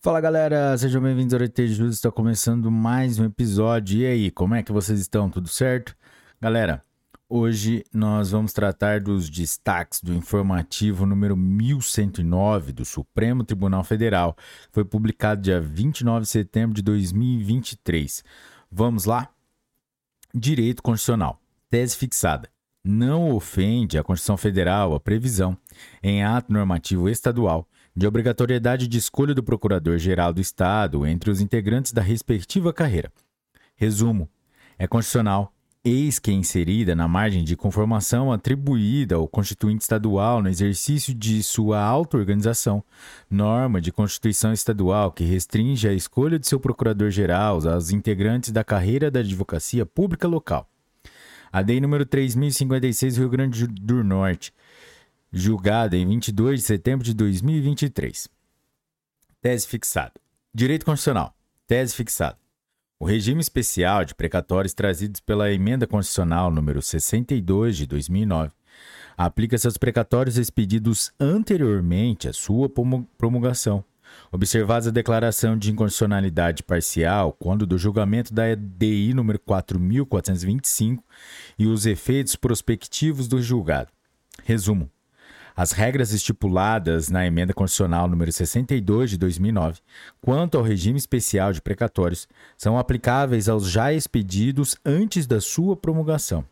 Fala galera, sejam bem-vindos ao RT Jus, está começando mais um episódio. E aí, como é que vocês estão? Tudo certo? Galera, hoje nós vamos tratar dos destaques do informativo número 1109 do Supremo Tribunal Federal. Foi publicado dia 29 de setembro de 2023. Vamos lá? Direito Constitucional. Tese fixada não ofende a Constituição Federal a previsão, em ato normativo estadual, de obrigatoriedade de escolha do Procurador-Geral do Estado entre os integrantes da respectiva carreira. Resumo: é constitucional, eis que é inserida na margem de conformação atribuída ao constituinte estadual no exercício de sua auto-organização, norma de Constituição Estadual que restringe a escolha de seu Procurador-Geral aos integrantes da carreira da advocacia pública local. A DEI número 3056 Rio Grande do Norte, julgada em 22 de setembro de 2023. Tese fixada. Direito Constitucional. Tese fixada. O regime especial de precatórios trazidos pela Emenda Constitucional número 62 de 2009 aplica-se aos precatórios expedidos anteriormente à sua promulgação, observada a declaração de inconstitucionalidade parcial quando do julgamento da EDI número 4425 e os efeitos prospectivos do julgado. Resumo: as regras estipuladas na Emenda Constitucional número 62 de 2009, quanto ao regime especial de precatórios, são aplicáveis aos já expedidos antes da sua promulgação.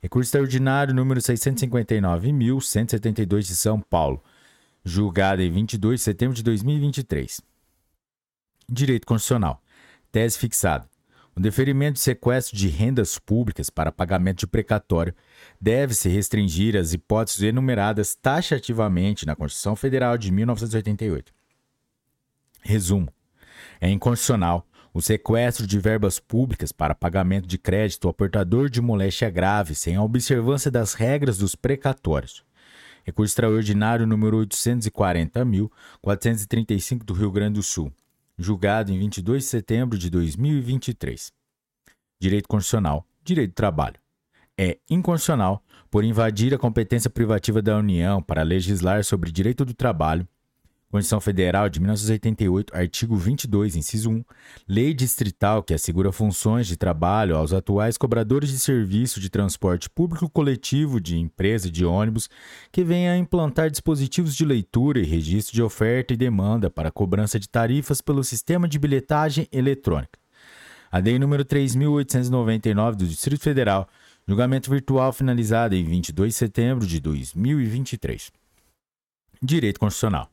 Recurso extraordinário número 659.172 de São Paulo, julgado em 22 de setembro de 2023. Direito Constitucional. Tese fixada. O deferimento de sequestro de rendas públicas para pagamento de precatório deve-se restringir às hipóteses enumeradas taxativamente na Constituição Federal de 1988. Resumo: é inconstitucional o sequestro de verbas públicas para pagamento de crédito ao portador de moléstia grave sem a observância das regras dos precatórios. Recurso extraordinário número 840.435 do Rio Grande do Sul julgado em 22 de setembro de 2023. Direito Constitucional, Direito do Trabalho. É inconstitucional por invadir a competência privativa da União para legislar sobre direito do trabalho, Constituição Federal de 1988, artigo 22, inciso 1, lei distrital que assegura funções de trabalho aos atuais cobradores de serviço de transporte público coletivo de empresa de ônibus que venha a implantar dispositivos de leitura e registro de oferta e demanda para cobrança de tarifas pelo sistema de bilhetagem eletrônica. A lei número 3899 do Distrito Federal, julgamento virtual finalizado em 22 de setembro de 2023. Direito Constitucional.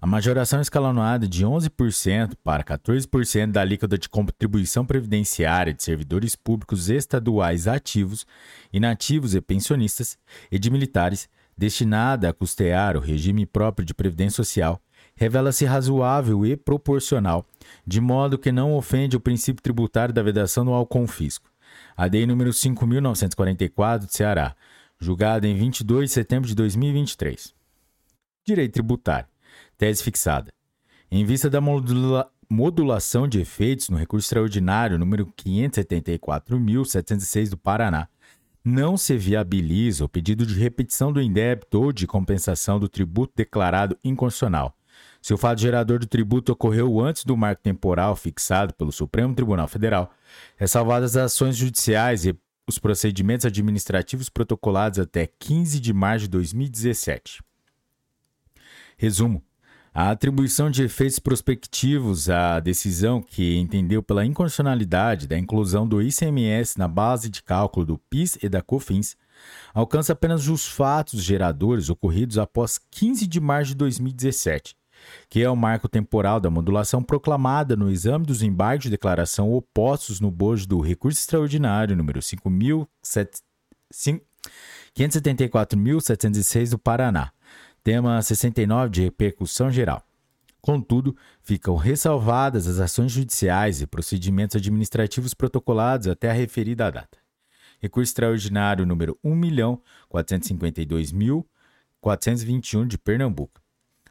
A majoração escalonada de 11% para 14% da alíquota de contribuição previdenciária de servidores públicos estaduais ativos, inativos e pensionistas e de militares, destinada a custear o regime próprio de previdência social, revela-se razoável e proporcional, de modo que não ofende o princípio tributário da vedação ao confisco. A DEI número 5.944 de Ceará, julgada em 22 de setembro de 2023. Direito tributário. Tese fixada. Em vista da modula modulação de efeitos no recurso extraordinário número 574.706 do Paraná, não se viabiliza o pedido de repetição do indébito ou de compensação do tributo declarado inconstitucional. Se o fato gerador do tributo ocorreu antes do marco temporal fixado pelo Supremo Tribunal Federal, ressalvadas as ações judiciais e os procedimentos administrativos protocolados até 15 de março de 2017. Resumo: a atribuição de efeitos prospectivos à decisão que entendeu pela inconstitucionalidade da inclusão do ICMS na base de cálculo do PIS e da COFINS alcança apenas os fatos geradores ocorridos após 15 de março de 2017, que é o marco temporal da modulação proclamada no exame dos embargos de declaração opostos no bojo do recurso extraordinário número 574.706 do Paraná Tema 69 de repercussão geral. Contudo, ficam ressalvadas as ações judiciais e procedimentos administrativos protocolados até a referida data. Recurso extraordinário número 1.452.421 de Pernambuco,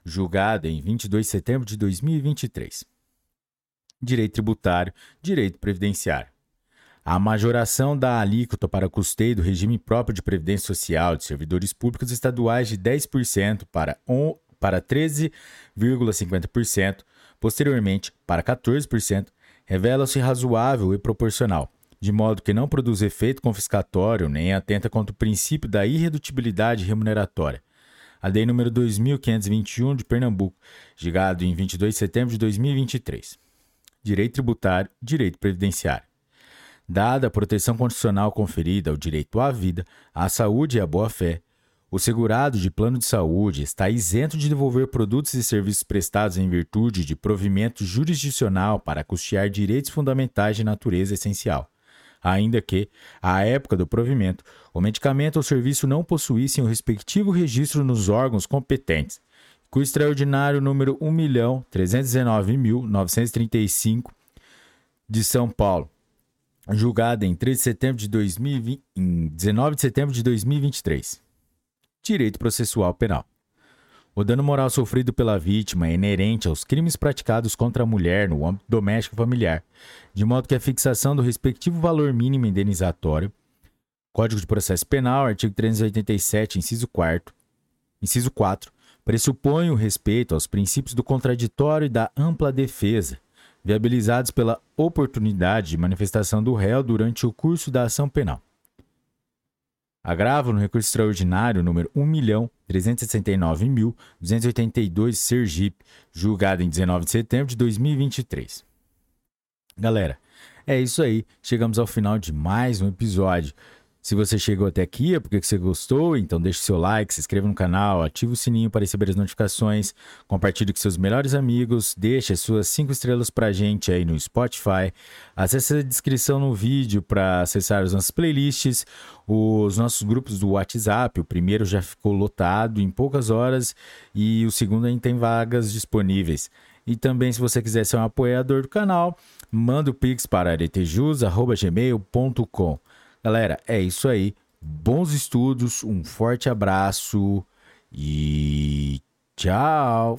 julgado em 22 de setembro de 2023. Direito tributário, direito previdenciário. A majoração da alíquota para custeio do regime próprio de previdência social de servidores públicos estaduais de 10% para, para 13,50% Posteriormente, para 14%, revela-se razoável e proporcional, de modo que não produz efeito confiscatório nem atenta contra o princípio da irredutibilidade remuneratória. A lei número 2521 de Pernambuco, digado em 22 de setembro de 2023. Direito tributário, direito previdenciário. Dada a proteção constitucional conferida ao direito à vida, à saúde e à boa-fé, o segurado de plano de saúde está isento de devolver produtos e serviços prestados em virtude de provimento jurisdicional para custear direitos fundamentais de natureza essencial, ainda que, à época do provimento, o medicamento ou serviço não possuíssem o respectivo registro nos órgãos competentes, com o extraordinário número 1.319.935 de São Paulo, julgada em 13 de setembro de 2020, em 19 de setembro de 2023. Direito processual penal. O dano moral sofrido pela vítima é inerente aos crimes praticados contra a mulher no âmbito doméstico familiar, de modo que a fixação do respectivo valor mínimo indenizatório, Código de Processo Penal, artigo 387, inciso 4, inciso 4, pressupõe o respeito aos princípios do contraditório e da ampla defesa, viabilizados pela oportunidade de manifestação do réu durante o curso da ação penal. Agravo no recurso extraordinário número 1.369.282 Sergipe, julgado em 19 de setembro de 2023. Galera, é isso aí. Chegamos ao final de mais um episódio. Se você chegou até aqui é porque você gostou, então deixe seu like, se inscreva no canal, ative o sininho para receber as notificações, compartilhe com seus melhores amigos, deixe as suas 5 estrelas para a gente aí no Spotify, acesse a descrição no vídeo para acessar as nossas playlists, os nossos grupos do WhatsApp, o primeiro já ficou lotado em poucas horas e o segundo ainda tem vagas disponíveis. E também, se você quiser ser um apoiador do canal, manda o pix para aretejus.gmail.com. Galera, é isso aí. Bons estudos, um forte abraço e tchau!